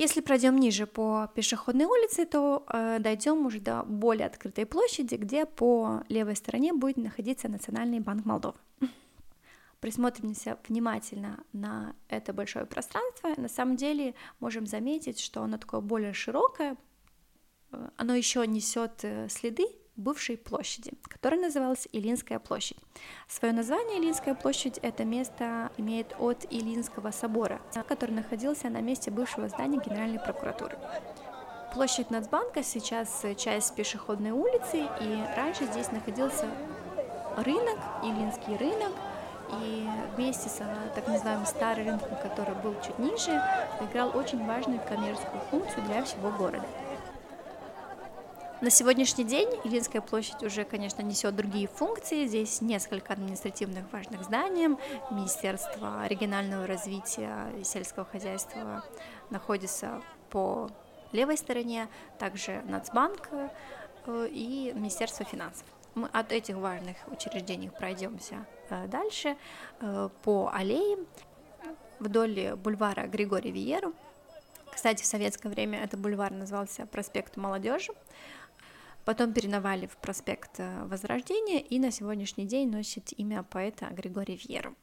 Если пройдем ниже по пешеходной улице, то э, дойдем уже до более открытой площади, где по левой стороне будет находиться Национальный банк Молдовы. Присмотримся внимательно на это большое пространство. На самом деле можем заметить, что оно такое более широкое, э, оно еще несет э, следы бывшей площади, которая называлась Илинская площадь. Свое название Илинская площадь это место имеет от Илинского собора, который находился на месте бывшего здания Генеральной прокуратуры. Площадь Нацбанка сейчас часть пешеходной улицы, и раньше здесь находился рынок, Илинский рынок, и вместе с так называемым старым рынком, который был чуть ниже, играл очень важную коммерческую функцию для всего города. На сегодняшний день Илинская площадь уже, конечно, несет другие функции. Здесь несколько административных важных зданий. Министерство регионального развития и сельского хозяйства находится по левой стороне, также Нацбанк э, и Министерство финансов. Мы от этих важных учреждений пройдемся э, дальше э, по аллее вдоль бульвара Григория Виеру. Кстати, в советское время этот бульвар назывался проспект Молодежи. Потом переновали в проспект э, Возрождения и на сегодняшний день носит имя поэта Григория Вьеру.